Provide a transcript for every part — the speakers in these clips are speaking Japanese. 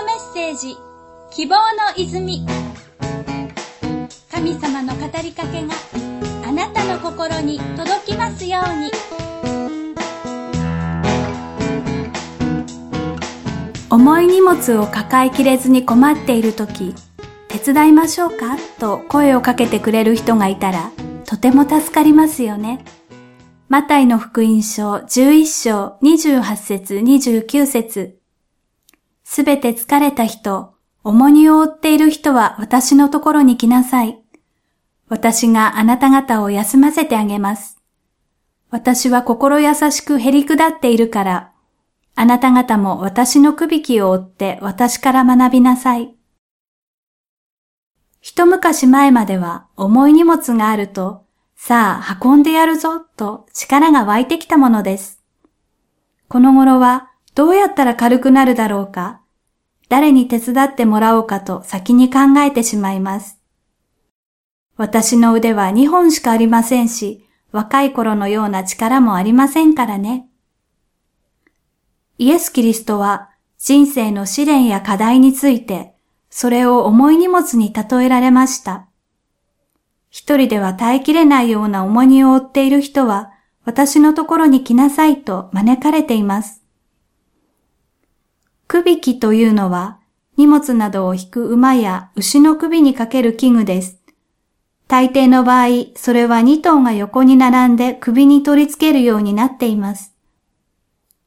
メッセージ。希望の泉。神様の語りかけがあなたの心に届きますように。重い荷物を抱えきれずに困っている時手伝いましょうか？と声をかけてくれる人がいたらとても助かりますよね。マタイの福音書11章28節29節。すべて疲れた人、重荷を負っている人は私のところに来なさい。私があなた方を休ませてあげます。私は心優しくへりくだっているから、あなた方も私のくびきを追って私から学びなさい。一昔前までは重い荷物があるとさあ、運んでやるぞ、と力が湧いてきたものです。この頃は、どうやったら軽くなるだろうか、誰に手伝ってもらおうかと先に考えてしまいます。私の腕は2本しかありませんし、若い頃のような力もありませんからね。イエス・キリストは人生の試練や課題について、それを重い荷物に例えられました。一人では耐えきれないような重荷を負っている人は、私のところに来なさいと招かれています。首引きというのは、荷物などを引く馬や牛の首にかける器具です。大抵の場合、それは2頭が横に並んで首に取り付けるようになっています。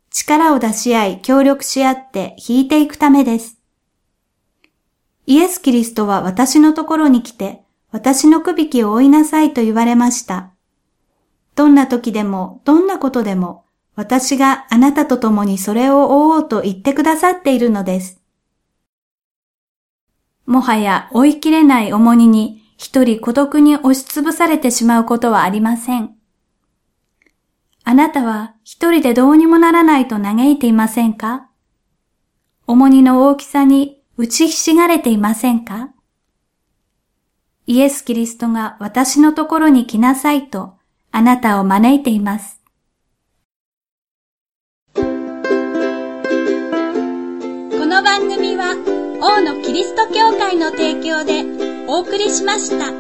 力を出し合い、協力し合って引いていくためです。イエス・キリストは私のところに来て、私のくびきを追いなさいと言われました。どんな時でも、どんなことでも、私があなたと共にそれを追おうと言ってくださっているのです。もはや追いきれない重荷に一人孤独に押しつぶされてしまうことはありません。あなたは一人でどうにもならないと嘆いていませんか？重荷の大きさに打ちひしがれていませんか？イエス・キリストが私のところに来なさいとあなたを招いています。リスト教会の提供でお送りしました。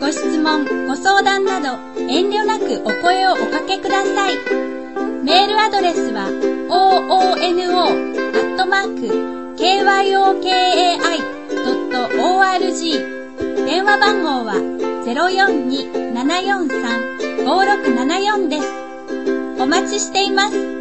ご質問、ご相談など遠慮なくお声をおかけください。メールアドレスは oono.kyokai.org 電話番号は042-743-5674です。お待ちしています。